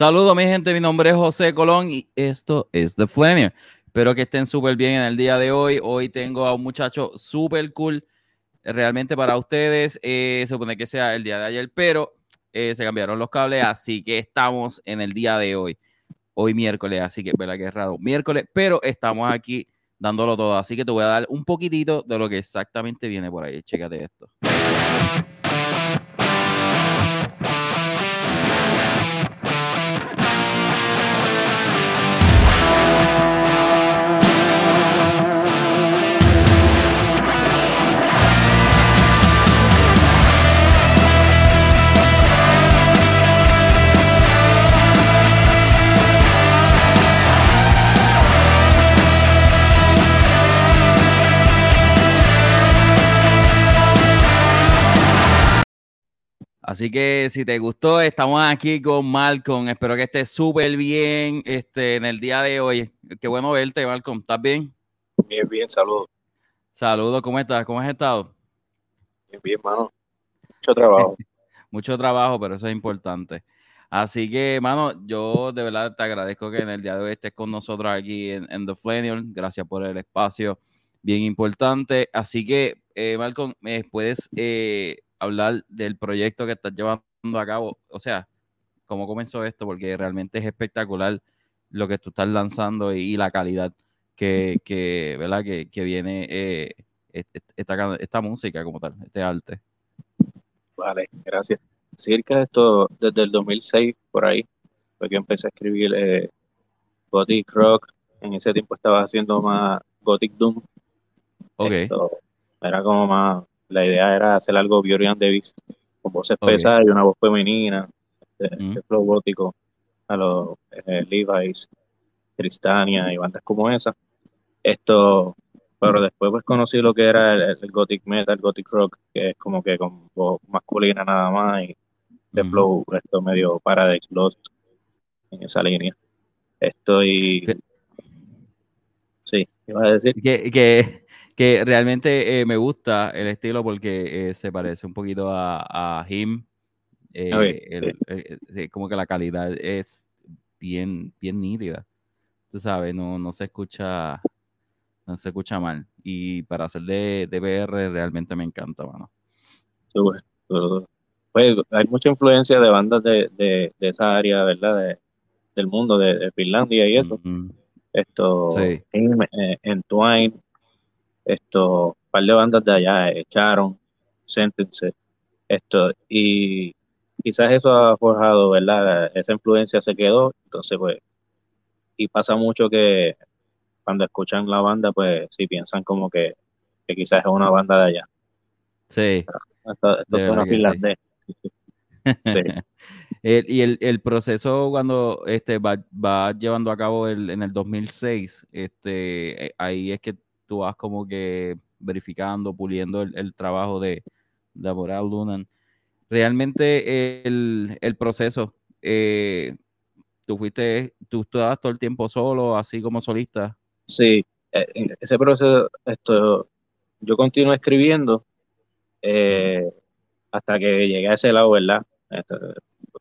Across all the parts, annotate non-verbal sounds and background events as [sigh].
Saludos, mi gente. Mi nombre es José Colón y esto es The Flanier. Espero que estén súper bien en el día de hoy. Hoy tengo a un muchacho súper cool realmente para ustedes. Eh, se supone que sea el día de ayer, pero eh, se cambiaron los cables, así que estamos en el día de hoy. Hoy miércoles, así que verdad que es raro. Miércoles, pero estamos aquí dándolo todo. Así que te voy a dar un poquitito de lo que exactamente viene por ahí. Chécate esto. Así que si te gustó, estamos aquí con Malcolm. Espero que estés súper bien este, en el día de hoy. Qué bueno verte, Malcolm. ¿Estás bien? Bien, bien, saludos. Saludos, ¿cómo estás? ¿Cómo has estado? Bien, bien, mano. Mucho trabajo. [laughs] Mucho trabajo, pero eso es importante. Así que, mano, yo de verdad te agradezco que en el día de hoy estés con nosotros aquí en, The Flaniel. Gracias por el espacio, bien importante. Así que, eh, Malcolm, ¿me puedes eh, hablar del proyecto que estás llevando a cabo. O sea, cómo comenzó esto, porque realmente es espectacular lo que tú estás lanzando y, la calidad que, ¿verdad? que, viene eh, esta, esta música como tal, este arte. Vale, gracias. Circa de esto, desde el 2006, por ahí, fue que empecé a escribir eh, Gothic Rock. En ese tiempo estaba haciendo más Gothic Doom. Ok. era como más la idea era hacer algo Bjorn Davis con voces pesadas y una voz femenina, este, mm. este flow gótico a los eh, Levi's, Tristania y bandas como esa. Esto, pero después pues conocí lo que era el, gothic metal, el gothic rock, que es como que con voz masculina nada más y de mm. flow, esto medio Paradise Lost en esa línea. Estoy... Sí, iba a decir. Que, que que realmente eh, me gusta el estilo porque eh, se parece un poquito a, a Him. Eh, como que la calidad es bien, bien nítida. Tú sabes, no, no se escucha, no se escucha mal. Y para hacer de, de BR realmente me encanta, mano. Pues, hay mucha influencia de bandas de, de, esa área, ¿verdad? del mundo, de, Finlandia y eso. Esto, sí. en, Twine, esto, un par de bandas de allá echaron, Sentence, esto, y quizás eso ha forjado, ¿verdad? Esa influencia se quedó, entonces pues, y pasa mucho que cuando escuchan la banda, pues sí piensan como que, quizás es una banda de allá. Sí. Esto, esto suena finlandés. [laughs] y el, el, proceso cuando este va, va llevando a cabo el, en el 2006, este, eh, ahí es que tú vas como que verificando, puliendo el, trabajo de, de Moral Lunan. Realmente el, proceso, eh, tú fuiste, tú estabas todo el tiempo solo, así como solista. Sí, eh, ese proceso, esto, yo continuo escribiendo eh, hasta que llegué a ese lado, ¿verdad?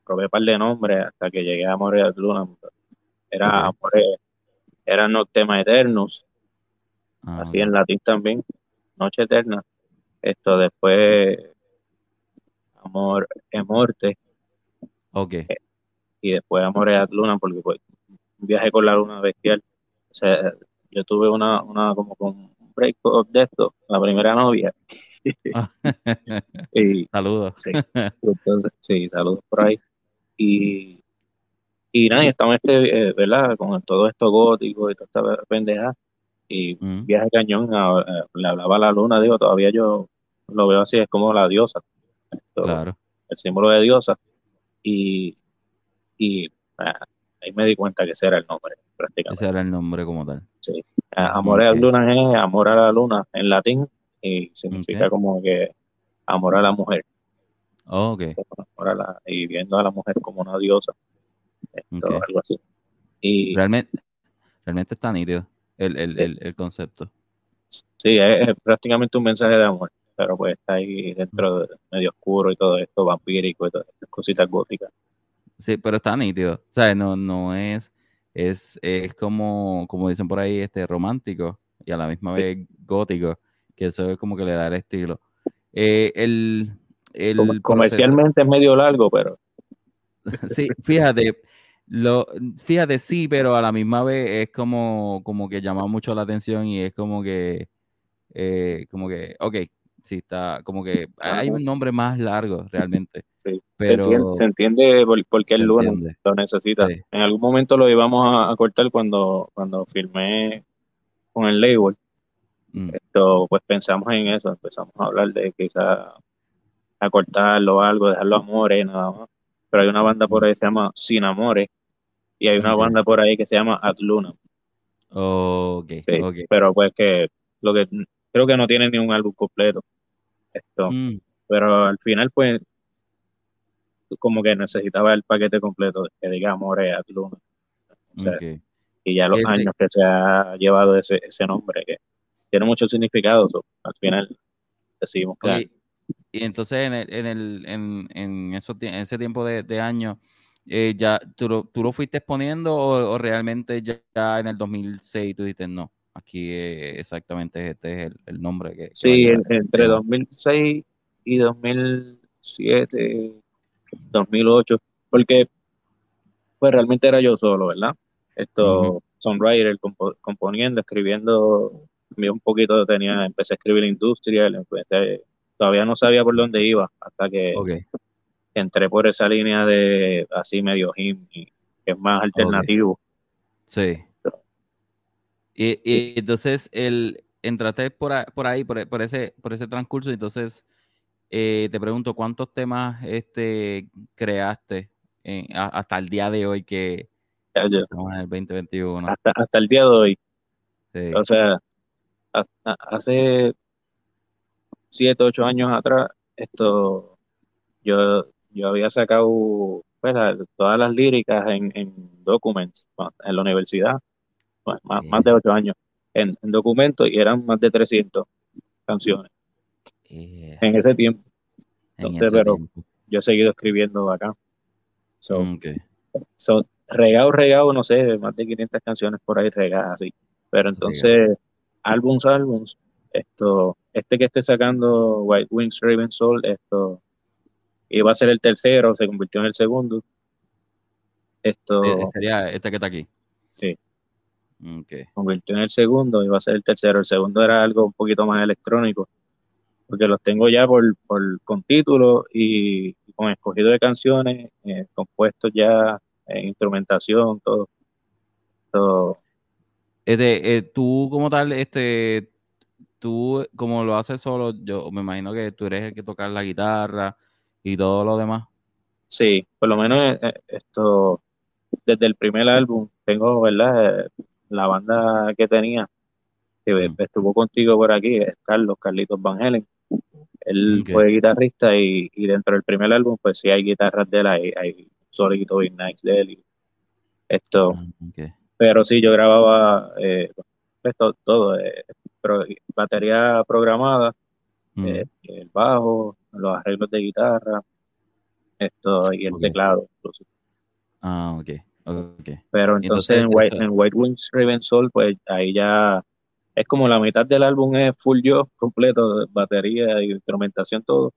probé un par de nombres hasta que llegué a Moral Luna. Era, era no tema eternos, Ah, así en latín también, Noche Eterna. Esto después, Amor es Morte. Ok. Eh, y después Amor es Luna, porque pues, viaje con la luna bestial. O sea, yo tuve una, una como con un break de esto, la primera novia. [laughs] Ah. saludos. Sí, entonces, sí, saludos por ahí. Y, y nada, estamos este, eh, ¿verdad? Con todo esto gótico y toda esta pendeja y mm. Viaje Cañón le hablaba a la luna, digo, todavía yo lo veo así, es como la diosa, claro. el símbolo de diosa, y, y ah, ahí me di cuenta que ese era el nombre, prácticamente. Ese era el nombre como tal. Sí. Amor a la luna es amor a la luna en latín y significa como que amor a la mujer. Oh, okay. y viendo a la mujer como una diosa. algo así. Y, realmente, realmente está nítido el, el, el, el concepto. Sí, es, prácticamente un mensaje de amor, pero pues está ahí dentro de medio oscuro y todo esto, vampírico y todas estas cositas góticas. Sí, pero está nítido. O sea, no, no es, es, es como, como dicen por ahí, este romántico y a la misma vez gótico, que eso es como que le da el estilo. Eh, el, el comercialmente es medio largo, pero. [laughs] sí, fíjate, lo, fíjate, sí, pero a la misma vez es como, como que llama mucho la atención y es como que, eh, como que, ok, sí está, como que hay un nombre más largo realmente. Sí, pero se entiende, por, qué el lunes lo necesita. En algún momento lo íbamos a, cortar cuando, cuando filmé con el label. Mm. Esto, pues pensamos en eso, empezamos a hablar de quizás acortarlo o algo, dejarlo amores, nada más. Pero hay una banda por mm. ahí que se llama Sin Amores y hay una banda por ahí que se llama At Luna. okay, Pero pues que lo que creo que no tiene ni un álbum completo. Esto. Mm. Pero al final, pues, como que necesitaba el paquete completo, que diga Amores At Luna. Y ya los años que se ha llevado ese, ese nombre, que tiene mucho significado, al final decidimos que y entonces en, el, en, el, en, en, en ese tiempo de, de años, eh, ya, ¿tú lo, ¿tú lo fuiste exponiendo o, realmente ya, en el 2006 tú dices no? Aquí exactamente este es el, nombre que... Sí, entre 2006 y 2007, 2008, porque pues realmente era yo solo, ¿verdad? Esto, songwriter, componiendo, escribiendo, un poquito tenía, empecé a escribir industria, empecé todavía no sabía por dónde iba hasta que entré por esa línea de así medio him que es más alternativo. Sí. Y, entonces el entraste por, ahí, por, ese, por ese transcurso, entonces eh, te pregunto, ¿cuántos temas este creaste hasta el día de hoy que estamos en el 2021? Hasta, hasta el día de hoy. O sea, hace siete, ocho años atrás, esto, yo, yo había sacado pues, todas las líricas en, en Documents, en la universidad, más, de ocho años, en, documentos y eran más de 300 canciones en ese tiempo. Entonces, pero yo he seguido escribiendo acá. So, regado, regado, no sé, más de 500 canciones por ahí regadas, así. Pero entonces, álbums, álbums, esto, este que esté sacando White Wings Raven Soul, esto iba a ser el tercero, se convirtió en el segundo. Esto sería este que está aquí. Sí. Okay. Convirtió en el segundo, iba a ser el tercero. El segundo era algo un poquito más electrónico, porque los tengo ya por, con título y, con escogido de canciones, eh, compuestos ya en instrumentación, todo. todo. Este, eh, tú como tal, este, tú, como lo haces solo, yo me imagino que tú eres el que toca la guitarra y todo lo demás. Sí, por lo menos eh, eh, esto, desde el primer álbum, tengo, ¿verdad? La banda que tenía, que mm. estuvo contigo por aquí, es Carlos, Carlitos Van Helen. Él fue guitarrista y, dentro del primer álbum, pues sí hay guitarras de él, hay, hay solito Big Nights de él. esto. Ah, Pero sí, yo grababa eh, pues, todo, batería programada, mm. eh, el bajo, los arreglos de guitarra, esto y el teclado Ah, ok. Pero entonces, en, White, en White Wings Raven Soul, pues ahí ya es como la mitad del álbum es full yo completo, batería y instrumentación, todo.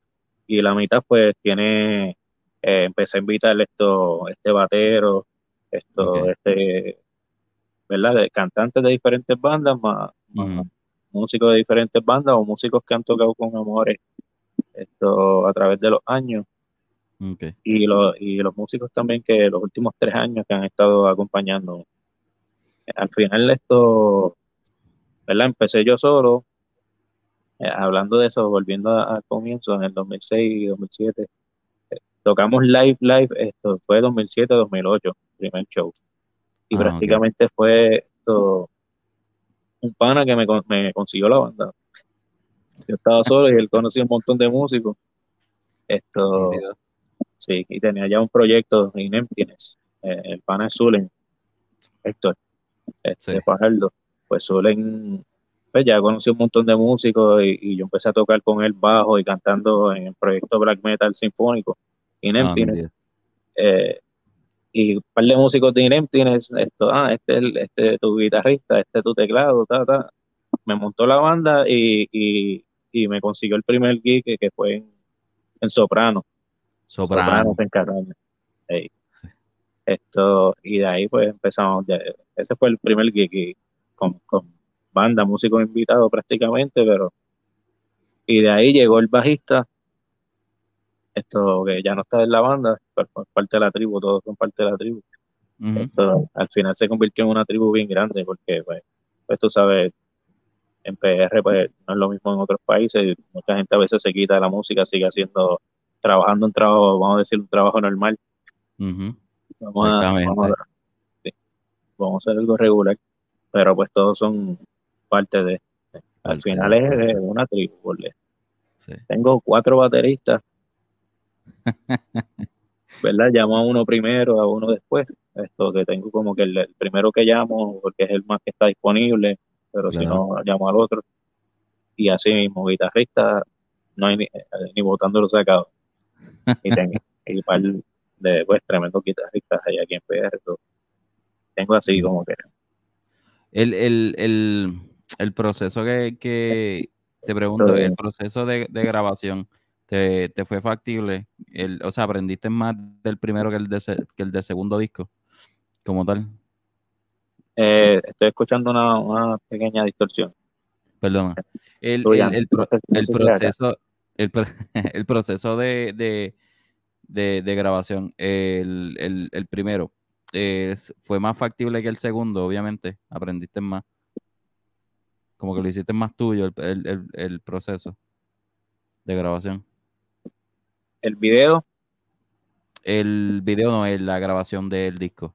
Y la mitad, pues tiene, eh, empecé a invitar esto, este batero, esto, este, ¿verdad? De cantantes de diferentes bandas, más, músicos de diferentes bandas o músicos que han tocado con Amores esto a través de los años. Y, los, y los músicos también que los últimos tres años que han estado acompañando. Al final esto, ¿verdad? Empecé yo solo, eh, hablando de eso, volviendo al comienzo, en el 2006 y 2007, eh, tocamos live, live, esto fue 2007-2008, primer show. Y ah, prácticamente fue esto, un pana que me, me consiguió la banda. Yo estaba solo y él conocía un montón de músicos. Esto, sí, y tenía ya un proyecto en Emptiness. Eh, el pana es Zulen, Héctor, este, Pues Zulen, pues ya conocí un montón de músicos y, yo empecé a tocar con él bajo y cantando en el proyecto Black Metal Sinfónico, In ah, Emptiness. Eh, y un par de músicos de tienes esto, ah, este es este tu guitarrista, este es tu teclado, ta, ta. Me montó la banda y, y, y me consiguió el primer gig que, fue en, Soprano. Soprano. Soprano en Esto, y de ahí pues empezamos, ese fue el primer gig con, con banda, músicos invitados prácticamente, pero y de ahí llegó el bajista esto que ya no está en la banda, pero parte de la tribu, todos son parte de la tribu. esto, al final se convirtió en una tribu bien grande porque, pues, pues tú sabes, en PR pues no es lo mismo en otros países, mucha gente a veces se quita de la música, sigue haciendo, trabajando un trabajo, vamos a decir, un trabajo normal. vamos, a, vamos, a, hacer algo regular, pero pues todos son parte de, al final es una tribu, Tengo cuatro bateristas [laughs] ¿verdad? Llamo a uno primero, a uno después. Esto que tengo como que el, primero que llamo, porque es el más que está disponible, pero si no, llamo al otro. Y así mismo, guitarrista, no hay ni, ni botando los sacados. Y tengo [laughs] y par de pues, tremendos guitarristas ahí aquí en PR. Tengo así como que. El, el, el, el proceso que, que te pregunto, el proceso de, de grabación te, fue factible? El, o sea, ¿aprendiste más del primero que el de, que el de segundo disco, como tal? Eh, estoy escuchando una, pequeña distorsión. Perdona. El, proceso, [laughs] el, proceso de, de, grabación, el, primero, fue más factible que el segundo, obviamente. Aprendiste más. Como que lo hiciste más tuyo, el proceso de grabación. ¿El video? El video no, es la grabación del disco.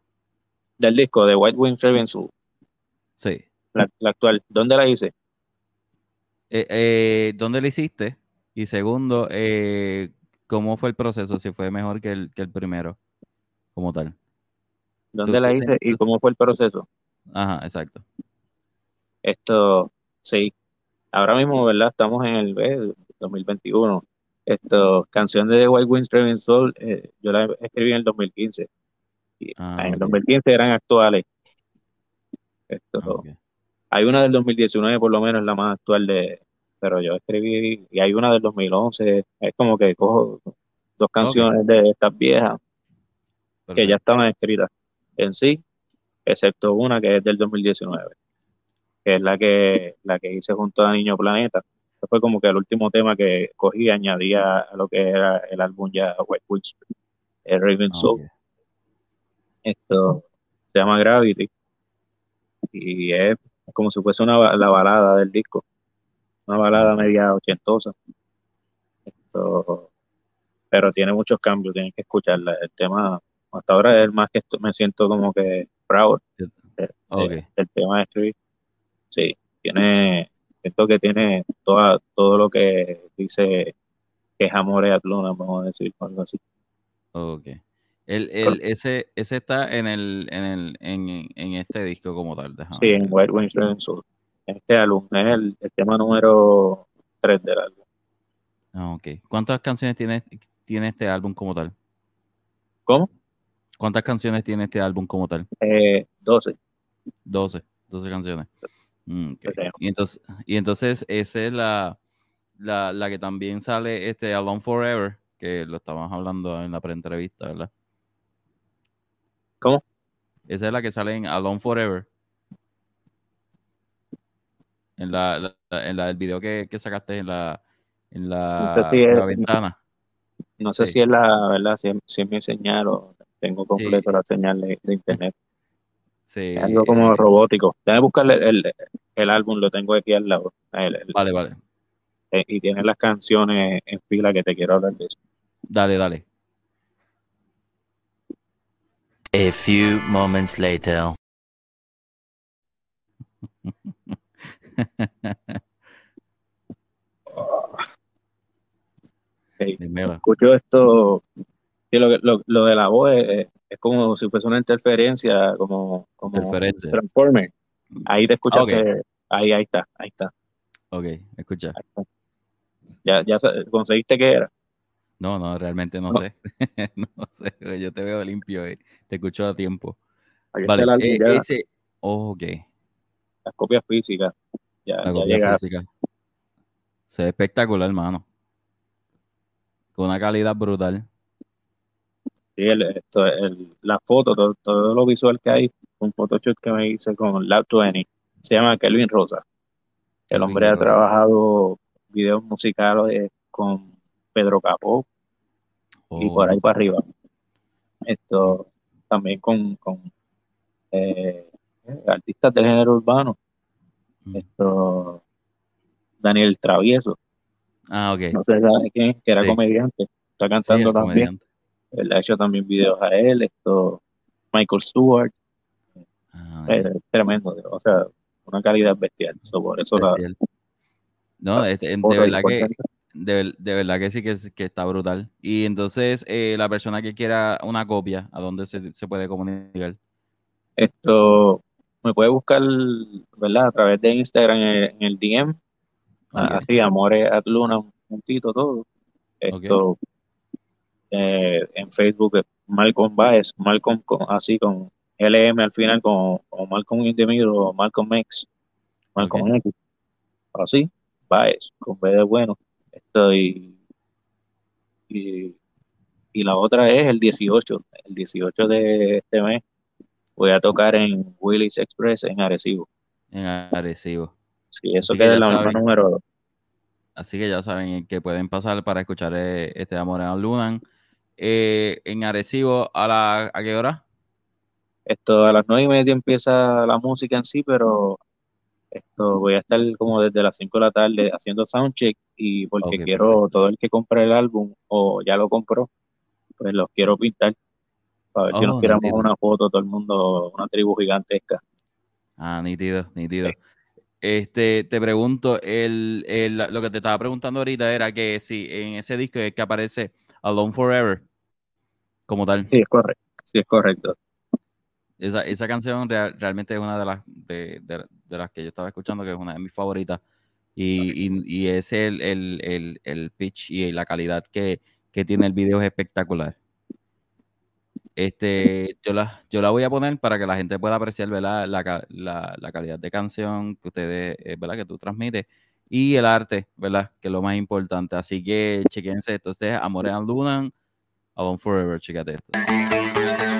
Del disco, de White Wings Raven Sí. La, actual. ¿Dónde la hice? Eh, eh, ¿Dónde la hiciste? Y segundo, eh, ¿cómo fue el proceso? Si fue mejor que el, que el primero, como tal. ¿Dónde la hice y cómo fue el proceso? Ajá, exacto. Esto, sí. Ahora mismo, ¿verdad? Estamos en el 2021 esto, canción de The White Wings Raven Soul, eh, yo la escribí en el 2015. Ah, en el 2015 eran actuales. Esto, Hay una del 2019, por lo menos, la más actual de. Pero yo escribí, y hay una del 2011. Es como que cojo dos canciones de estas viejas que ya estaban escritas en sí, excepto una que es del 2019, que es la que, la que hice junto a Niño Planeta fue como que el último tema que cogí añadía a lo que era el álbum ya White Witch, el Raven ah, Soul. Esto se llama Gravity y es como si fuese una, la balada del disco, una balada media ochentosa. Esto, pero tiene muchos cambios, tienes que escucharla. El tema, hasta ahora es el más que me siento como que proud. El, tema de escribir. Sí, tiene siento que tiene toda, todo lo que dice que es amor y atluna, vamos a decir, algo así. Ok. El, el, ese, ese está en el, en el, en, en este disco como tal. Sí, en White Wings Sur. Este álbum es el, tema número 3 del álbum. Ah, ok. ¿Cuántas canciones tiene, tiene este álbum como tal? ¿Cómo? ¿Cuántas canciones tiene este álbum como tal? Eh, 12. 12, 12 canciones. Mm, y, entonces, y entonces esa es la, la, que también sale este Alone Forever, que lo estábamos hablando en la pre-entrevista, ¿verdad? ¿Cómo? Esa es la que sale en Alone Forever. En la, en la del video que, sacaste en la, en la, ventana. No sé si es la verdad, si es, mi señal o tengo completo la señal de internet. Sí. algo como robótico. Déjame buscarle el, el, álbum, lo tengo aquí al lado. vale, vale. Eh, y tiene las canciones en fila que te quiero hablar de eso. Dale, dale. A few moments later. [laughs] Escucho esto. lo, lo, lo, de la voz es, es como si fuese una interferencia, como, como Transformer. Ahí te escuchas ahí, ahí está, ahí está. Ok, escucha. Ya, ya conseguiste que era. No, no, realmente no, sé. no sé, [laughs] yo te veo limpio y te escucho a tiempo. vale, eh, ese, oh, ok. Las copias físicas. Ya, la copia física. Se ve espectacular, hermano. Con una calidad brutal. Sí, el, esto, el, la foto, todo, lo visual que hay, un Photoshop que me hice con Lab 20, se llama Kelvin Rosa. El hombre ha trabajado videos musicales con Pedro Capó y por ahí oh. para arriba. Esto también con, con eh, artistas del género urbano. Mm. Esto Daniel Travieso. Ah, ok. No sé quién, que era comediante. Está cantando también. Él ha hecho también videos a él. Esto, Michael Stewart. Ah, tremendo. O sea, una calidad bestial. por eso no, este, de, verdad que, de, verdad que sí que, que está brutal. Y entonces, eh, la persona que quiera una copia, ¿a dónde se, puede comunicar? Esto me puede buscar, ¿verdad? A través de Instagram en, el DM. Así, Amores at Luna, un puntito todo. Esto eh, en Facebook, Malcolm Baez, Malcolm así con LM al final, con, con Malcolm in the o Malcolm X, Malcolm X. Así, Baez, con B de bueno. Y, y la otra es el 18. El 18 de este mes voy a tocar en Willis Express en Arecibo. En Arecibo. Sí, eso queda en la misma número 2. Así que ya saben que pueden pasar para escuchar eh, este Amor en Lunan. Eh, en Arecibo, ¿a, la, ¿a qué hora? Esto a las nueve y media empieza la música en sí, pero esto voy a estar como desde las 5 de la tarde haciendo soundcheck y porque quiero todo el que compre el álbum o ya lo compró, pues los quiero pintar para ver si nos oh, una foto todo el mundo, una tribu gigantesca. Ah, nítido, nítido. Este, te pregunto, el, el, lo que te estaba preguntando ahorita era que si en ese disco es que aparece Alone Forever, como tal. Sí, es correcto, sí, es correcto. Esa, esa canción realmente es una de las de, de, las que yo estaba escuchando, que es una de mis favoritas. Y, y, es el, el, el, pitch y la calidad que, que, tiene el video es espectacular. Este, yo la, yo la voy a poner para que la gente pueda apreciar La, la, la, calidad de canción que ustedes, eh, ¿verdad? Que tú transmites y el arte, ¿verdad? Que es lo más importante. Así que chequense esto. Este es Amore and Lunan, Alone Forever, chequete esto.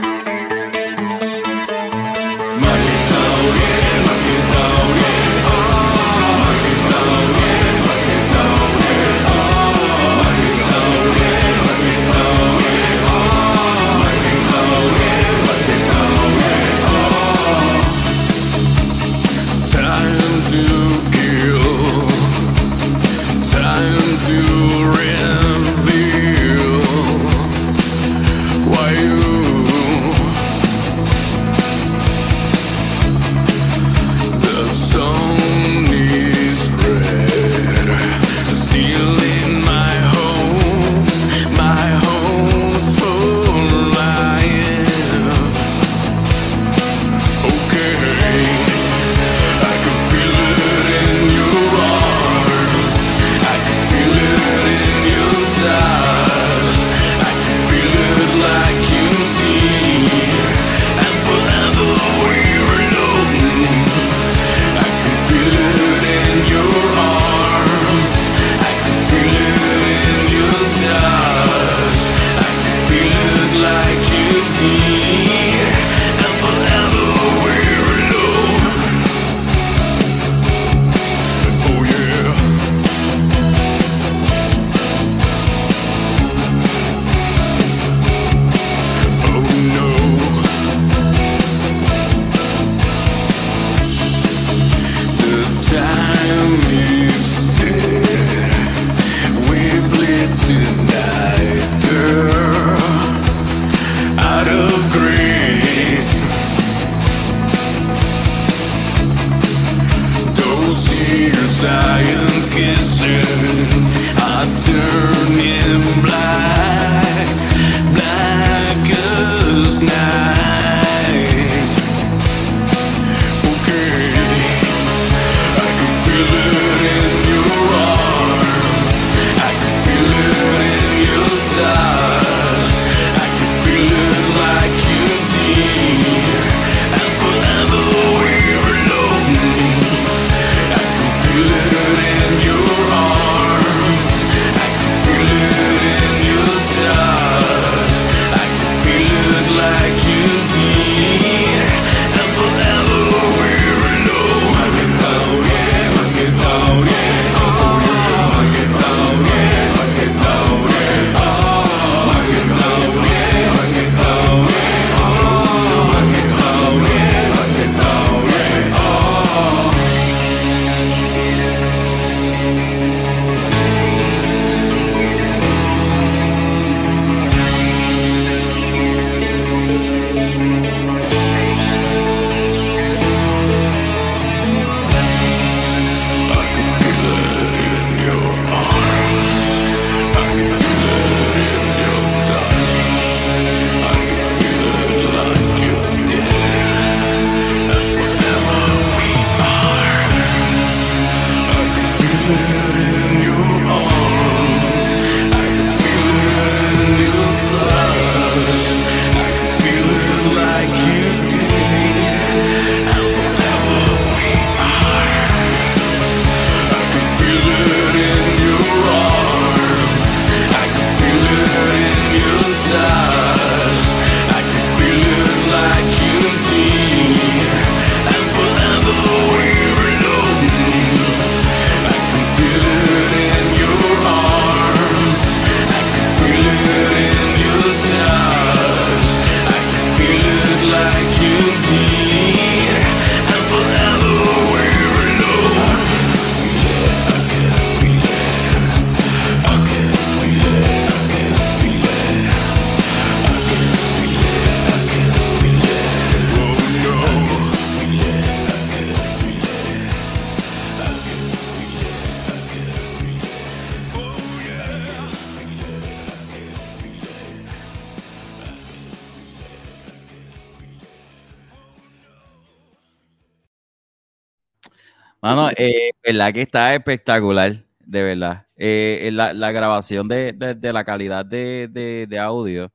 Verdad que está espectacular, de verdad. Eh, la, la, grabación de, de, la calidad de, de audio,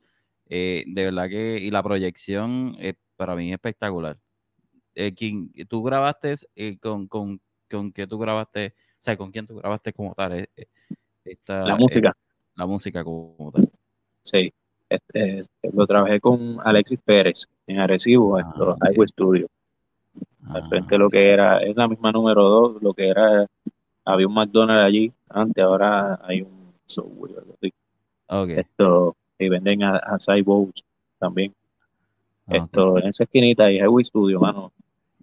eh, de verdad que, y la proyección, para mí es espectacular. Eh, ¿Tú grabaste con, con, con qué tú grabaste? O sea, ¿con quién tú grabaste como tal? Esta, la música. la música como tal. Sí, este, lo trabajé con Alexis Pérez en Arecibo, en ah, los Studio. Al frente ah. lo que era, es la misma número 2, lo que era, había un McDonald's allí antes, ahora hay un Subway. Okay. Esto, y venden a, a también. Ah, Esto, en esa esquinita hay Highway Studio, mano,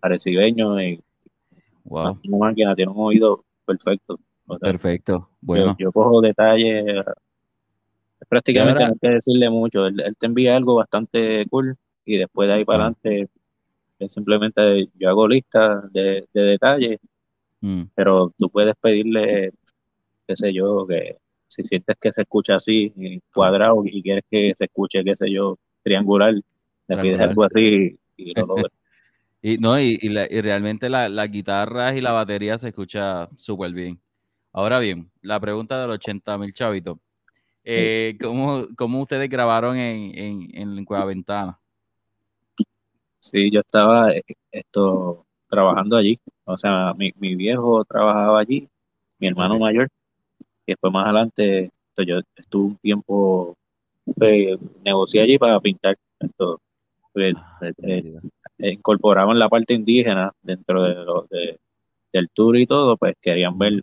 arecibeño y wow. una máquina, tiene un oído perfecto. perfecto, bueno. Yo, cojo detalles, prácticamente no hay que decirle mucho, él, él, te envía algo bastante cool y después de ahí para adelante simplemente yo hago listas de, detalles, mm. pero tú puedes pedirle, qué sé yo, que si sientes que se escucha así, cuadrado, y quieres que se escuche, qué sé yo, triangular, le pides algo así y lo logras. [laughs] y, no, y, realmente las la guitarras y la batería se escucha súper bien. Ahora bien, la pregunta de los 80 mil chavitos. Eh, ¿cómo, ustedes grabaron en, en, en Cueva Ventana? Sí, yo estaba eh, esto trabajando allí. O sea, mi, mi viejo trabajaba allí, mi hermano mayor, y después más adelante yo estuve un tiempo, pues, negocié allí para pintar. Esto, pues, ah, eh, eh, incorporaban la parte indígena dentro de, lo, de, del tour y todo, pues querían ver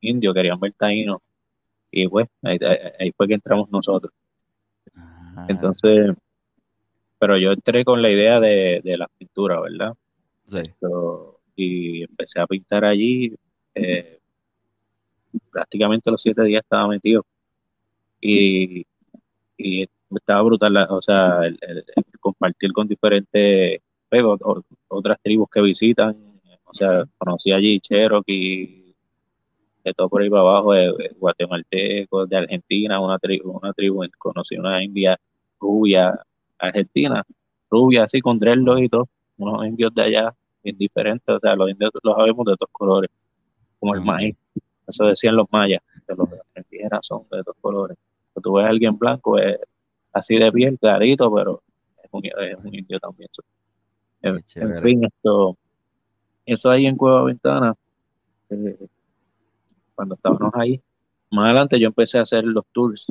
indio, querían ver taíno, y pues ahí, ahí fue que entramos nosotros. Entonces, pero yo entré con la idea de, de la pintura, ¿verdad? Sí. y empecé a pintar allí. Eh, prácticamente los siete días estaba metido. Y, y estaba brutal, o sea, el, compartir con diferentes, pues, otras tribus que visitan. O sea, conocí allí Cherokee, de todo por ahí para abajo, de, guatemaltecos, de Argentina, una tribu, una tribu, conocí una india rubia, Argentina, rubia así con dreadlocks y todo, unos indios de allá indiferentes, o sea, los indios los sabemos de todos colores, como el maíz, eso decían los mayas, que los indígenas son de todos colores. Cuando tú ves a alguien blanco, es así de piel, clarito, pero es un, indio también. En, fin, esto, eso ahí en Cueva Ventana, eh, cuando estábamos ahí, más adelante yo empecé a hacer los tours,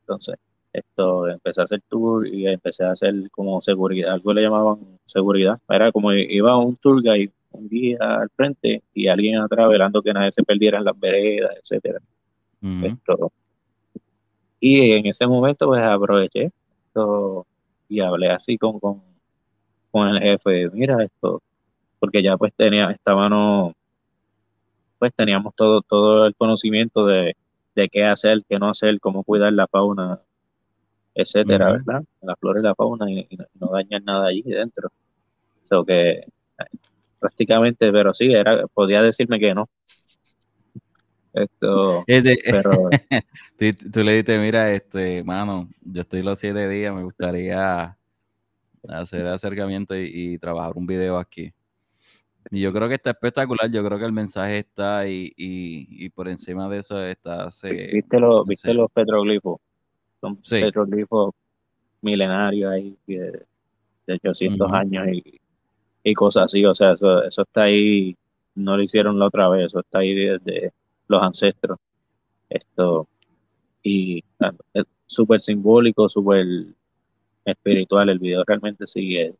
entonces esto, empecé a hacer tour y empecé a hacer como seguridad, algo le llamaban seguridad, era como iba un tour guide, un guía al frente y alguien atrás velando que nadie se perdiera en las veredas, etcétera. esto, y en ese momento pues aproveché esto, y hablé así con, con, con el jefe, mira esto, porque ya pues tenía, estábamos, pues teníamos todo, todo el conocimiento de, de qué hacer, qué no hacer, cómo cuidar la fauna etcétera, ¿verdad? La flora y la fauna y, no dañan nada allí dentro. So que prácticamente, pero sí, era, podía decirme que no. Esto, [laughs] pero... tú, le dices, mira, este, mano, yo estoy los siete días, me gustaría hacer acercamiento y, trabajar un video aquí. Y yo creo que está espectacular, yo creo que el mensaje está y, y, por encima de eso está... ¿Viste, los, ¿viste los petroglifos? Son petroglifos milenarios ahí de, 800 años y, cosas así. O sea, eso, eso está ahí, no lo hicieron la otra vez, eso está ahí desde los ancestros. Esto, y es súper simbólico, súper espiritual. El video realmente sigue.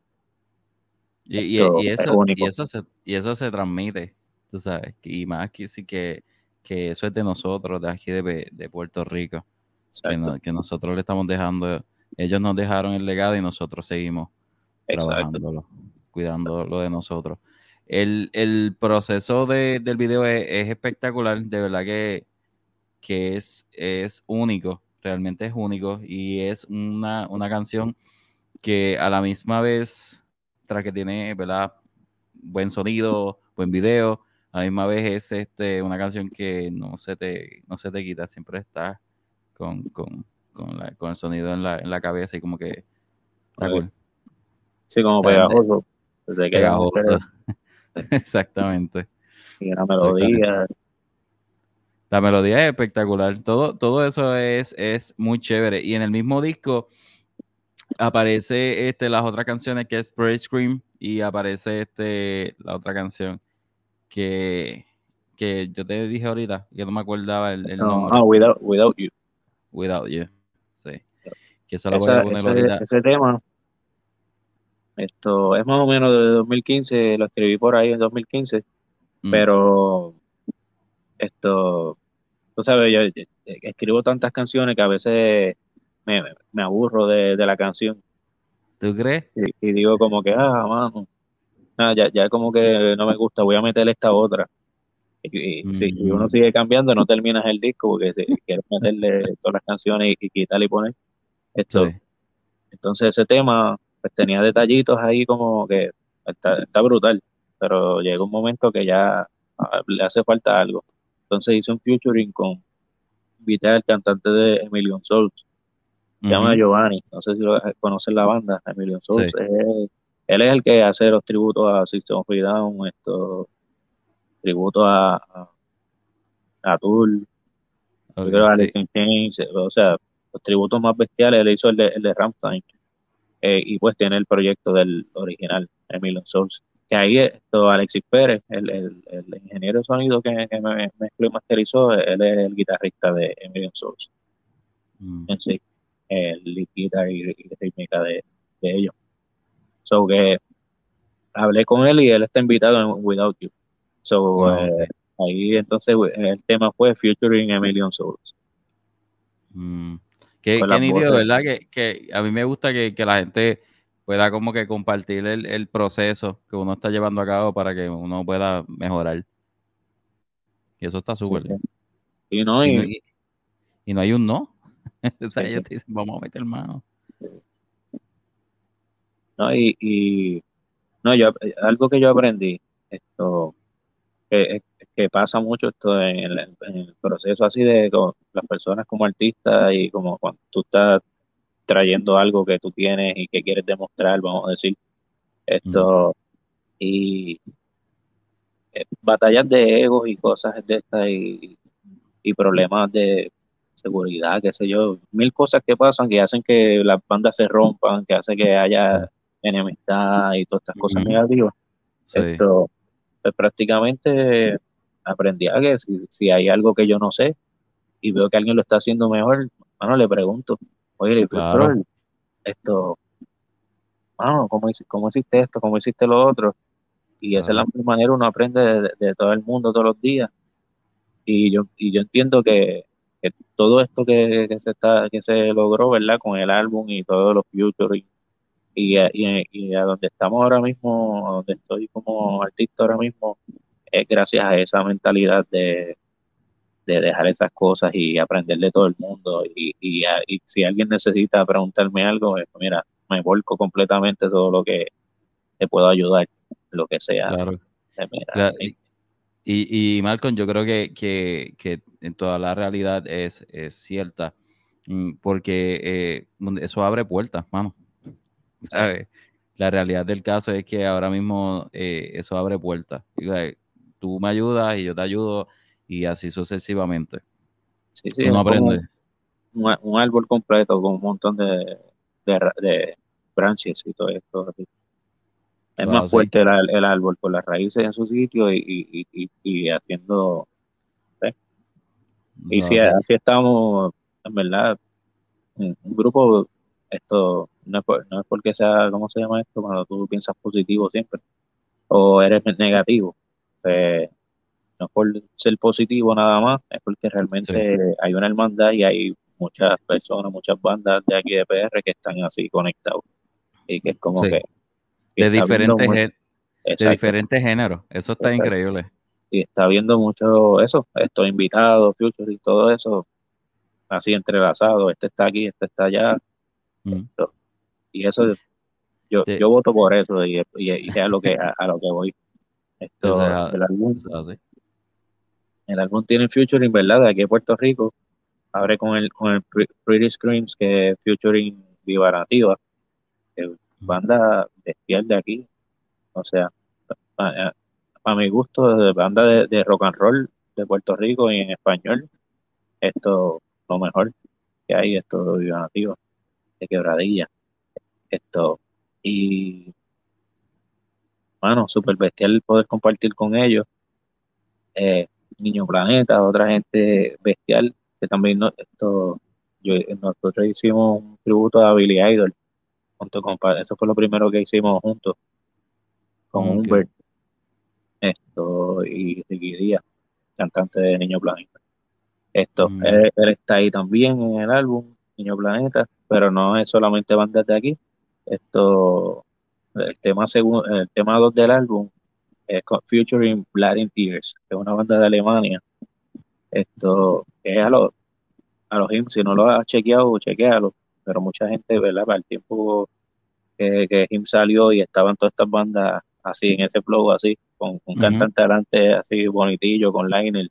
Y, eso, y, eso se, y eso se transmite, tú sabes, y más que sí que, que eso es de nosotros, de aquí de, de Puerto Rico que, nosotros le estamos dejando, ellos nos dejaron el legado y nosotros seguimos trabajándolo, cuidando lo de nosotros. El, proceso del video es, espectacular, de verdad que, que es, es único, realmente es único y es una, canción que a la misma vez, tras que tiene ¿verdad? buen sonido, buen video, a la misma vez es este, una canción que no se te, no se te quita, siempre está con, con, con, la, con el sonido en la, en la cabeza y como que Sí, como pegajoso. pegajoso. [laughs] Exactamente. y la melodía. La melodía es espectacular. Todo, todo eso es, es muy chévere. Y en el mismo disco aparece este, las otras canciones que es Spray Scream y aparece este, la otra canción que, que yo te dije ahorita, que no me acordaba el, nombre. Ah, without, without You. Without You, sí. Que esa, voy a poner ese, ese, tema, esto es más o menos de 2015, lo escribí por ahí en 2015, mm. pero esto, tú sabes, yo, escribo tantas canciones que a veces me, me aburro de, de, la canción. ¿Tú crees? Y, digo como que, ah, mano, ya, ya como que no me gusta, voy a meterle esta otra. Y, si uno sigue cambiando, no terminas el disco porque si [laughs] quieres meterle todas las canciones y, quitarle y poner esto. Entonces ese tema pues tenía detallitos ahí como que está, brutal, pero llega un momento que ya ah, le hace falta algo. Entonces hice un featuring con invité al cantante de Emilion Souls, se llama Giovanni, no sé si lo conocen la banda, Emilion Souls, él es el que hace los tributos a System of Down, estos tributos a, a, a Tool, a o sea, los tributos más bestiales, él hizo el de, el de Rammstein, eh, y pues tiene el proyecto del original, Emilion Souls, que ahí esto, Alexis Pérez, el, el, el ingeniero de sonido que, me mezcló y masterizó, él es el guitarrista de Emilion Souls, mm. en sí, el lead guitar y, y rítmica de, de ellos. So que hablé con él y él está invitado en Without You. So ah, eh, ahí entonces el tema fue Futuring a Million Souls. Mm. Qué, qué ¿verdad? Que, a mí me gusta que, la gente pueda como que compartir el, proceso que uno está llevando a cabo para que uno pueda mejorar. Y eso está súper bien. Y no, y, no, hay un no. [laughs] o sea, ellos te dicen, vamos a meter mano. ¿no? Y, y no, yo, algo que yo aprendí, esto, que, que pasa mucho esto en el, proceso así de las personas como artistas y como cuando tú estás trayendo algo que tú tienes y que quieres demostrar, vamos a decir, esto, y eh, batallas de egos y cosas de estas y, y problemas de seguridad, qué sé yo, mil cosas que pasan que hacen que las bandas se rompan, que hacen que haya enemistad y todas estas cosas negativas. Esto, pues prácticamente aprendí a que si, hay algo que yo no sé y veo que alguien lo está haciendo mejor, bueno, le pregunto, oye, claro. esto, bueno, ¿cómo, ¿cómo hiciste esto? ¿Cómo hiciste lo otro? Y esa es la manera uno aprende de, todo el mundo todos los días. Y yo, y yo entiendo que, todo esto que, se está que se logró, ¿verdad? Con el álbum y todos los futures y, y, a donde estamos ahora mismo, donde estoy como artista ahora mismo, es gracias a esa mentalidad de, dejar esas cosas y aprender de todo el mundo. Y, y, si alguien necesita preguntarme algo, pues, mira, me volco completamente todo lo que te puedo ayudar, lo que sea. Claro. Y, y Malcolm, yo creo que, que, que, en toda la realidad es, es cierta, mm, porque eh, eso abre puertas, mano. La realidad del caso es que ahora mismo eh, eso abre puertas. Tú me ayudas y yo te ayudo y así sucesivamente. Sí, sí, Uno aprende. Un, árbol completo con un montón de, de, branches y todo esto. Es más fuerte el, árbol con las raíces en su sitio y, y, haciendo... Y si así estamos, en verdad, un grupo esto no es, no es porque sea, ¿cómo se llama esto? Cuando tú piensas positivo siempre o eres negativo. Pues, no es por ser positivo nada más, es porque realmente hay una hermandad y hay muchas personas, muchas bandas de aquí de PR que están así conectados. Y que es como que... de diferentes, de diferentes géneros. Eso está increíble. Y está viendo mucho eso, estos invitados, futures y todo eso, así entrelazado. Este está aquí, este está allá y eso, yo, yo voto por eso y, y, a lo que a, lo que voy. Esto, el álbum, el álbum tiene featuring, ¿verdad? De aquí en Puerto Rico. Abre con el, con el Pretty Screams, que es featuring Viva Nativa, banda bestial de aquí. O sea, para mi gusto, de banda de, rock and roll de Puerto Rico y en español, esto lo mejor que hay, esto de Nativo, de Quebradilla. Esto, y bueno, súper bestial poder compartir con ellos. Eh, Niño Planeta, otra gente bestial, que también no, esto, yo, nosotros hicimos un tributo a Billy Idol, junto con, eso fue lo primero que hicimos juntos, con Humbert, esto, y Ricky Díaz, cantante de Niño Planeta. Esto, mm. él, está ahí también en el álbum, Niño Planeta, pero no es solamente bandas de aquí, esto, el tema, el tema 2 del álbum es featuring Blood in Tears, que es una banda de Alemania. Esto es a los, a los him, si no lo has chequeado, chequealo. Pero mucha gente, ¿verdad? Para el tiempo que, que Him salió y estaban todas estas bandas así, en ese flow, así, con un cantante adelante así bonitillo, con liner.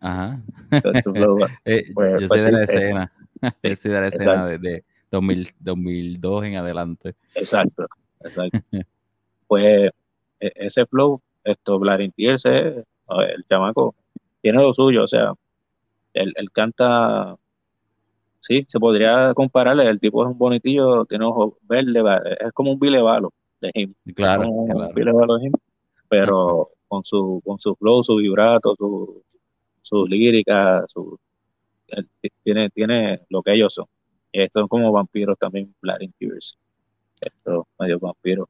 Ajá. [laughs] Eh, pues, yo pues soy de la escena. [laughs] yo soy de la escena de, 2002 en adelante. Exacto, exacto. [laughs] pues e, ese flow, esto, Blarintier, ese, el chamaco, tiene lo suyo, o sea, él, canta, sí, se podría compararle, el tipo es un bonitillo, tiene ojos verdes, es como un bilebalo de him. Claro, un bilebalo de him, pero con su, con su flow, su vibrato, su, su lírica, su, tiene, tiene lo que ellos son. Estos son como vampiros también, Blood Tears. Estos medio vampiros.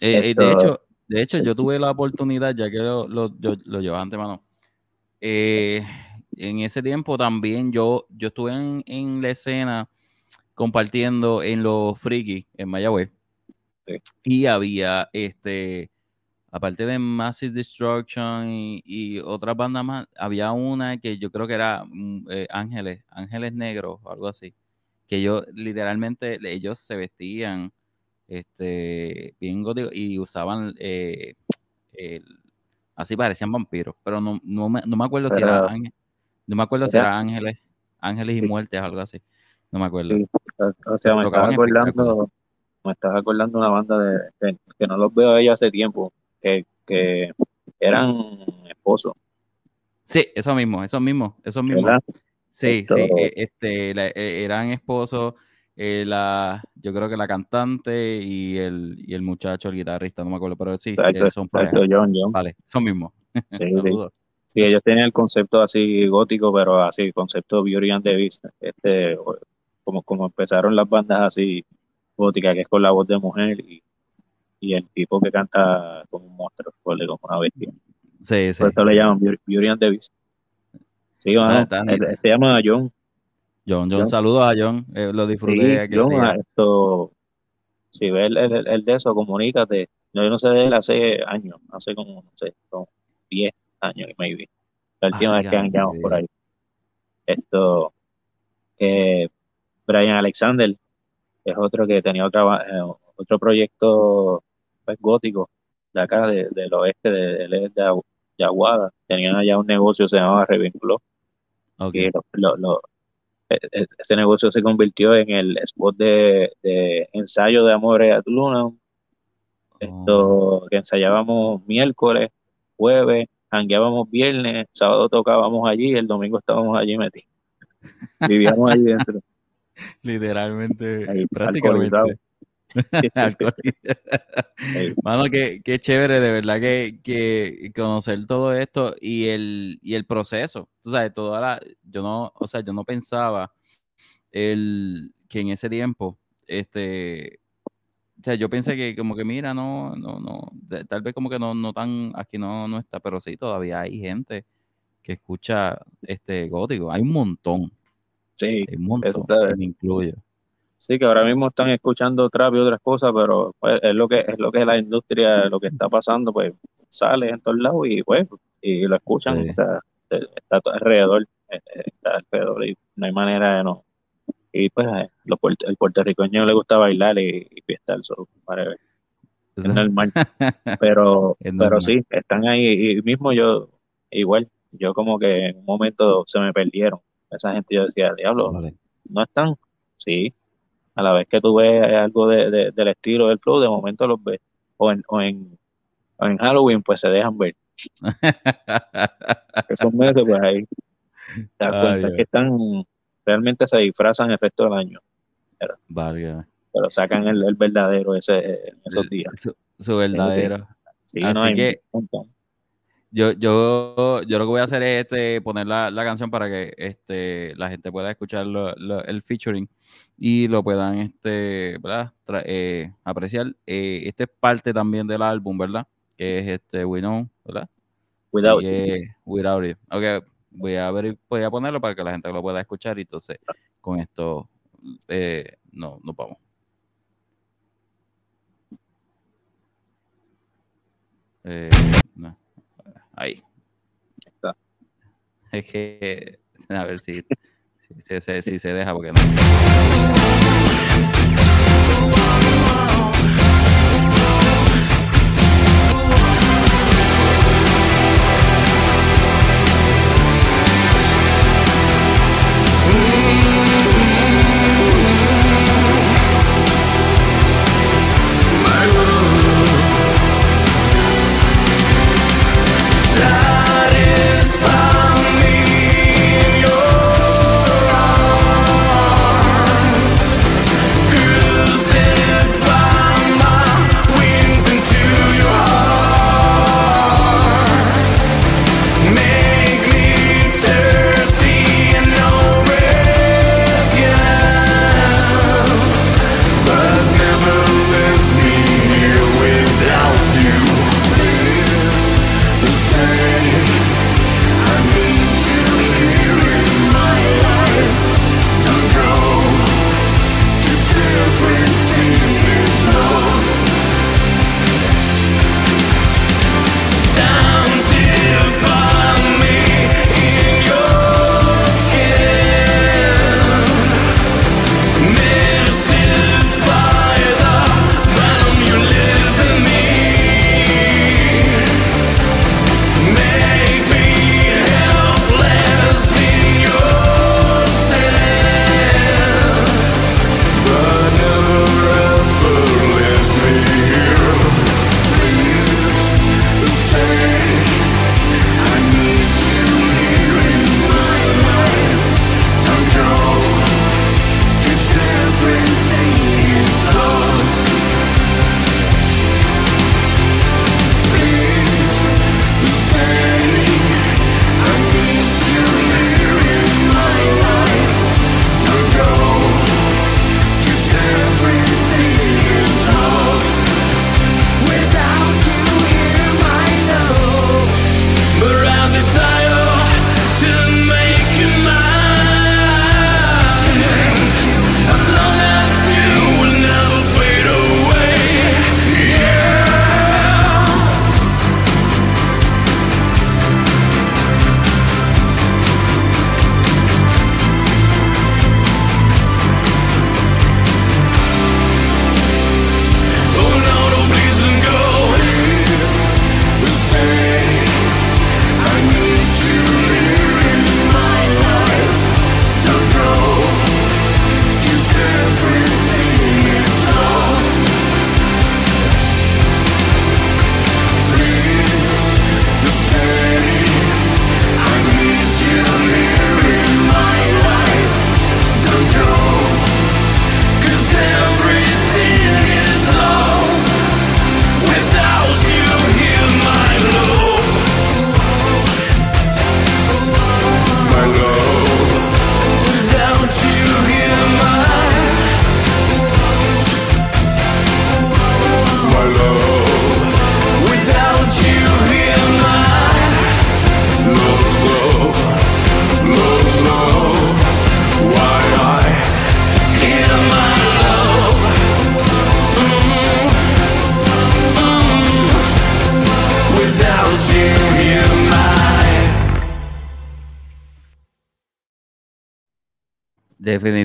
Eh, eh, de hecho, de hecho, yo tuve la oportunidad, ya que lo, lo, yo, lo llevaba antemano, eh, en ese tiempo también yo, yo estuve en, la escena compartiendo en los Friki, en Mayagüez. Y había, este, aparte de Massive Destruction y, otras bandas más, había una que yo creo que era mm, eh, Ángeles, Ángeles Negros o algo así. Que yo, literalmente, ellos se vestían este, bien gótico, y usaban, eh, así parecían vampiros, pero no, no, me, no me acuerdo si era no me acuerdo si era ángeles, ángeles y muertes, algo así, no me acuerdo. O sea, me estás acordando, me estás acordando una banda de, que, no los veo ellos hace tiempo, que, que eran esposos. Sí, eso mismo, eso mismo, eso mismo. Sí, sí, e, este, e, eran esposos, eh, la, yo creo que la cantante y el, y el muchacho, el guitarrista, no me acuerdo, pero sí, son exacto, John, John. Vale, son mismos. [laughs] Sí, sí. ellos tienen el concepto así gótico, pero así, concepto Beauty and the Beast, este, como, como empezaron las bandas así góticas, que es con la voz de mujer y, y el tipo que canta como un monstruo, como una bestia. Sí, sí. Por eso le llaman Beauty and the Beast. Sí, bueno, se llama John. John, John, saludos a John, eh, lo disfruté. Sí, John, esto, si ves el, de eso, comunícate. Yo no sé de él hace años, hace como, no sé, como 10 años, maybe. La última vez que han llamado por ahí. Esto, que Brian Alexander es otro que tenía otra, eh, otro proyecto pues, gótico de acá, de, del oeste, de, de, de, Aguada. Tenían allá un negocio, se llamaba Revinculó. Okay. lo, lo, e, e, ese negocio se convirtió en el spot de, ensayo de Amores a Luna. Esto oh. que ensayábamos miércoles, jueves, hangueábamos viernes, sábado tocábamos allí, el domingo estábamos allí metidos. [laughs] Vivíamos allí dentro. Literalmente, prácticamente. [laughs] [laughs] Mano, qué, qué, chévere, de verdad que, que, conocer todo esto y el, y el proceso. Tú sabes, toda la, yo no, o sea, yo no pensaba el, que en ese tiempo, este, o sea, yo pensé que como que mira, no, no, no, tal vez como que no, no tan, aquí no, no está, pero sí, todavía hay gente que escucha este gótico, hay un montón. Sí, hay un montón, me incluyo. Sí, que ahora mismo están escuchando trap y otras cosas, pero pues, es lo que es lo que es la industria, lo que está pasando, pues sale en todos lados y pues y lo escuchan, o sea, está alrededor, eh, eh, está alrededor y no hay manera de no. Y pues eh, los, el puertorriqueño le gusta bailar y, y fiestar, so, para es normal. [laughs] Pero, pero sí, están ahí y mismo yo, igual, yo como que en un momento se me perdieron. Esa gente yo decía, diablo, no están, sí, a la vez que tú ves algo de, del estilo del flow, de momento los ves o en, o en en Halloween pues se dejan ver. [laughs] Esos meses pues ahí te das cuenta que están, realmente se disfrazan el resto del año. Pero, pero sacan el, verdadero ese, esos días. Su, verdadero. Así que yo, yo, yo lo que voy a hacer es este, poner la, canción para que este, la gente pueda escuchar el featuring y lo puedan este, eh, apreciar. Eh, este es parte también del álbum, ¿verdad? Que es este We Know, ¿verdad? Without, without it. Ok, voy a, ver, voy a ponerlo para que la gente lo pueda escuchar y entonces con esto eh, no, nos vamos. Eh. Ahí. Está. Es que, a ver si, si, si, si se deja, porque no.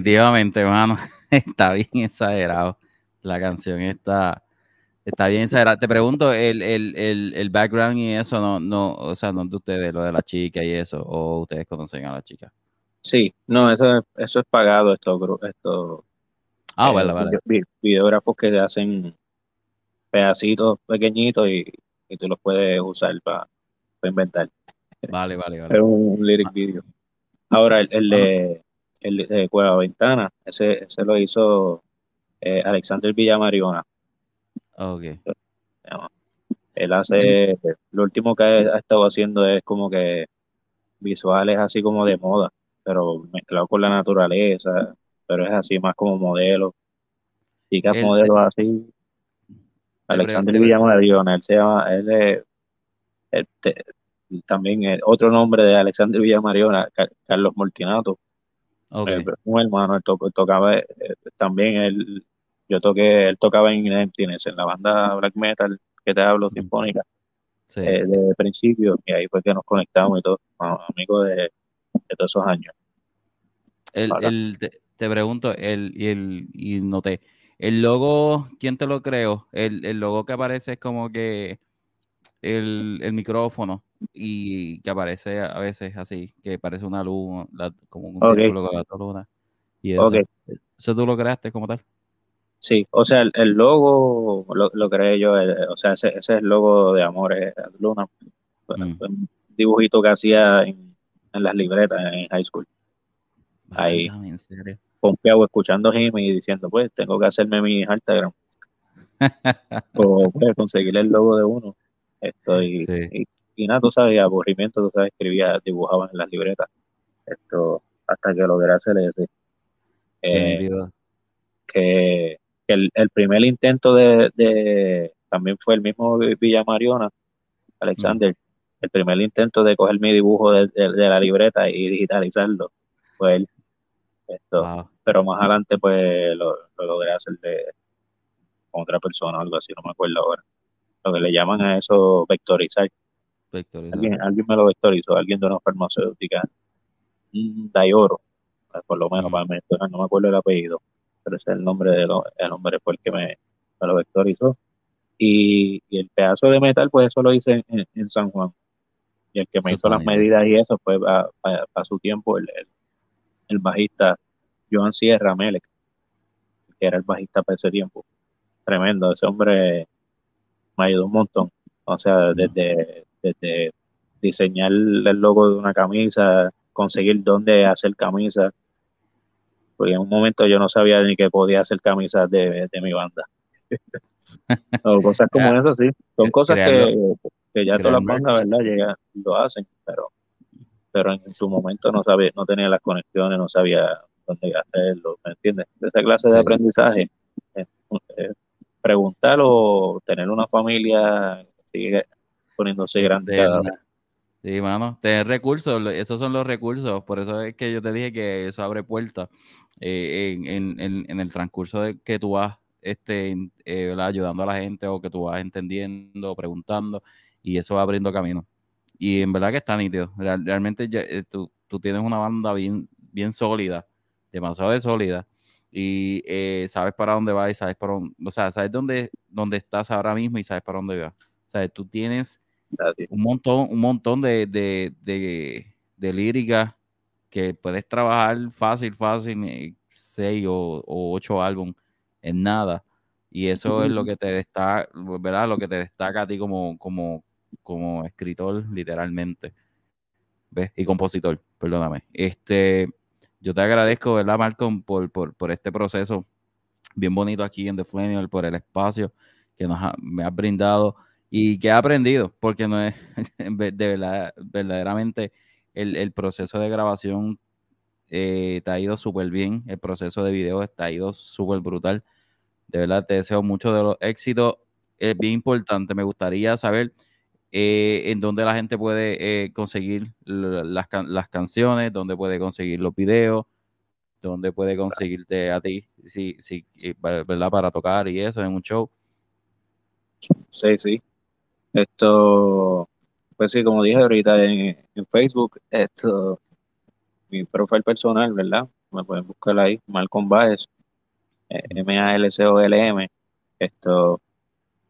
Definitivamente, hermano, [laughs] está bien exagerado. La canción está, está bien exagerada. Te pregunto, el, el, el, background y eso, no, no, o sea, no es de ustedes, lo de la chica y eso, o ustedes conocen a la chica. Sí, no, eso, eso es pagado, esto, esto ah, vale, eh, vale. Videógrafos que hacen pedacitos pequeñitos y y tú los puedes usar para inventar. Vale, vale, vale. Es un, lyric video. Ahora, el, el de, el de Cueva Ventana, ese, ese lo hizo eh, Alexander Villamariona. Ok. Él hace, lo último que ha estado haciendo es como que visuales así como de moda, pero mezclado con la naturaleza, pero es así más como modelo. Chicas modelos así. Alexander Villamariona, él se llama, él es, también otro nombre de Alexander Villamariona, Carlos Mortinato. Okay. Eh, un hermano, él tocaba eh, también, él, yo toqué, él tocaba en Emptiness, en la banda black metal que te hablo, sinfónica, eh, de principio, y ahí fue que nos conectamos y todo, amigos de, todos esos años. El, te, pregunto, el, y, el, y noté, el logo, ¿quién te lo creó? El, el logo que aparece es como que el, el, micrófono y que aparece a veces así, que parece una luz, como un círculo con la luna. Y eso, eso tú lo creaste como tal. Sí, o sea, el, logo lo, creé yo, o sea, ese, ese, es el logo de Amores Luna, mm. un dibujito que hacía en, las libretas en high school. Ahí, confiado escuchando him y diciendo, pues, tengo que hacerme mi Instagram. [laughs] o pues, conseguir el logo de uno. Estoy, y, nada, tú sabes, aburrimiento, tú sabes, escribía, dibujaba en las libretas. Esto, hasta que logré hacer ese. Eh, que el, el primer intento de, también fue el mismo Villa Mariona, Alexander, el primer intento de coger mi dibujo de, la libreta y digitalizarlo fue él. Esto, Pero más adelante pues lo, logré hacer de con otra persona, algo así, no me acuerdo ahora. Lo que le llaman a eso vectorizar. Alguien, alguien me lo vectorizó, alguien de una farmacéutica, un Dayoro, por lo menos para mencionar, no me acuerdo el apellido pero ese es el nombre de el nombre fue el que me, lo vectorizó. Y, el pedazo de metal, pues eso lo hice en, San Juan. Y el que me hizo las medidas y eso fue para su tiempo el, el, bajista Joan Sierra Melec, que era el bajista para ese tiempo. Tremendo, ese hombre me ayudó un montón. O sea, desde, desde diseñar el logo de una camisa, conseguir dónde hacer camisa, porque en un momento yo no sabía ni que podía hacer camisas de, mi banda. [laughs] o cosas como eso, sí. Son cosas que, ya todas las bandas, ¿verdad? Llega, lo hacen, pero pero en su momento no sabía, no tenía las conexiones, no sabía dónde hacerlo, ¿me entiendes? Esa clase de aprendizaje, preguntar o tener una familia sigue poniéndose grande. Sí, mano, tener recursos, esos son los recursos, por eso es que yo te dije que eso abre puertas eh, en, el transcurso de que tú vas este, eh, ayudando a la gente o que tú vas entendiendo, preguntando, y eso va abriendo camino. Y en verdad que está nítido. realmente eh, tú, tienes una banda bien, bien sólida, demasiado sólida, y sabes para dónde vas y sabes para dónde, o sea, sabes dónde, dónde estás ahora mismo y sabes para dónde vas. O sea, tú tienes un montón, un montón de, de, de, lírica que puedes trabajar fácil, fácil, eh, seis o, ocho álbumes en nada. Y eso es lo que te destaca, ¿verdad? Lo que te destaca a ti como, como, como escritor, literalmente. ¿Ves? Y compositor, perdóname. Este, yo te agradezco, ¿verdad, Malcolm, por, por, este proceso bien bonito aquí en The Flanial, por el espacio que nos me has brindado y que he aprendido, porque no es [laughs] de verdad, verdaderamente el, proceso de grabación eh, te ha ido súper bien, el proceso de video te ha ido súper brutal. De verdad, te deseo mucho de los éxitos. Es bien importante, me gustaría saber eh, en dónde la gente puede eh, conseguir las, las, canciones, dónde puede conseguir los videos, dónde puede conseguirte a ti, si, si, ¿verdad? Para tocar y eso en un show. Sí, sí. Esto, pues sí, como dije ahorita en, Facebook, esto, mi profile personal, ¿verdad? Me pueden buscar ahí, Malcolm Baez, M-A-L-C-O-L-M, esto,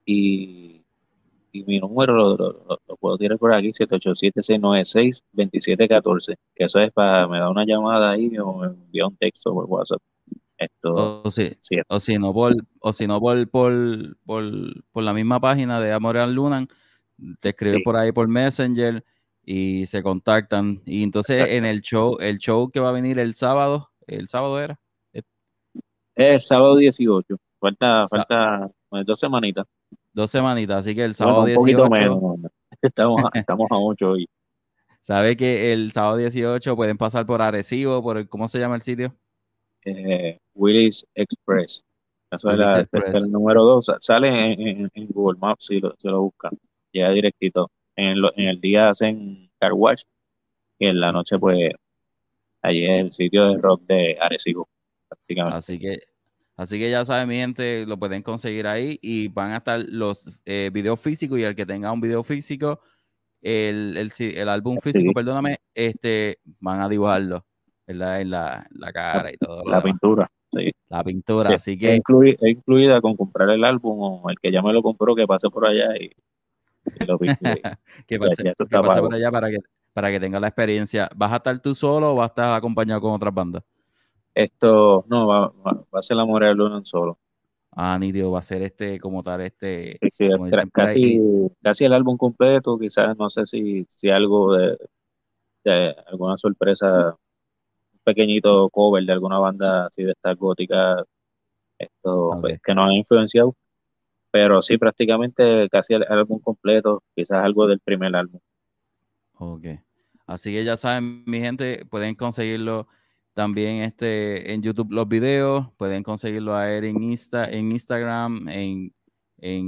y, y mi número lo, lo, puedo tirar por aquí, 787-696-2714, que eso es para, me da una llamada ahí o me envía un texto por WhatsApp. Esto, o, sí, o si no por, o si no por, por, por, la misma página de Amor al Lunan, te escribe por ahí por Messenger y se contactan. Y entonces en el show, el show que va a venir el sábado, el sábado era. Es el sábado 18. Falta, falta dos semanitas. Dos semanitas, así que el sábado 18. Estamos, [laughs] estamos a 8 hoy. ¿Sabe que el sábado 18 pueden pasar por Arecibo, por el, ¿cómo se llama el sitio? Eh, Willis Express. Eso es el número 2. Sale en, Google Maps si lo, lo buscan. Llega directito. En, en el día hacen car wash y en la noche pues allí es el sitio de rock de Arecibo prácticamente. Así que Así que ya saben, mi gente, lo pueden conseguir ahí y van a estar los eh, videos físicos y el que tenga un video físico, el, el, álbum físico, perdóname, este, van a dibujarlo en la, cara y todo. La pintura, sí. La pintura, así que... Es, incluida con comprar el álbum o el que ya me lo compró que pase por allá y, lo pinte. [laughs] que pase, por allá para que, para que tenga la experiencia. ¿Vas a estar tú solo o vas a estar acompañado con otras bandas? Esto, no, va, a ser la Morea Luna solo. Ah, nítido, va a ser este, como tal, este. casi, casi el álbum completo, quizás, no sé si, si algo de, alguna sorpresa, un pequeñito cover de alguna banda así de esta gótica, esto, pues, que nos ha influenciado. Pero sí, prácticamente casi el álbum completo, quizás algo del primer álbum. Ok. Así que ya saben, mi gente, pueden conseguirlo también este, en YouTube los videos, pueden conseguirlo a él en, Insta, en Instagram, en,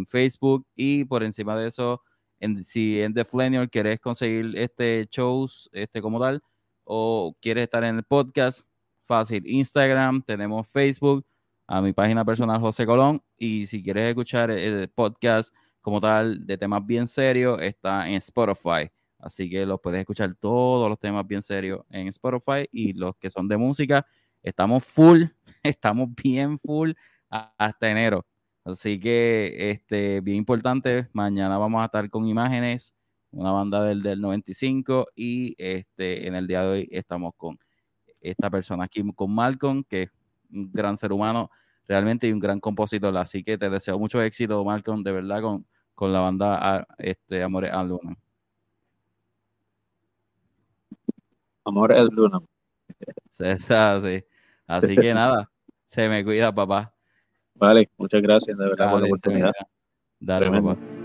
Facebook y por encima de eso, en, si en The Flanior quieres conseguir este shows este como tal o quieres estar en el podcast, fácil, Instagram, tenemos Facebook, a mi página personal José Colón y si quieres escuchar el podcast como tal de temas bien serios, está en Spotify. Así que los puedes escuchar todos los temas bien serios en Spotify y los que son de música, estamos full, [laughs] estamos bien full hasta enero. Así que, este, bien importante, mañana vamos a estar con imágenes, una banda del, del 95 y este, en el día de hoy estamos con esta persona aquí, con Malcolm, que es un gran ser humano realmente y un gran compositor. Así que te deseo mucho éxito, Malcolm, de verdad, con, con la banda ah, este, Amores a Luna. Amor es luna. Sí, Así que [laughs] nada, se me cuida, papá. Vale, muchas gracias de verdad por la oportunidad. Dale, papá.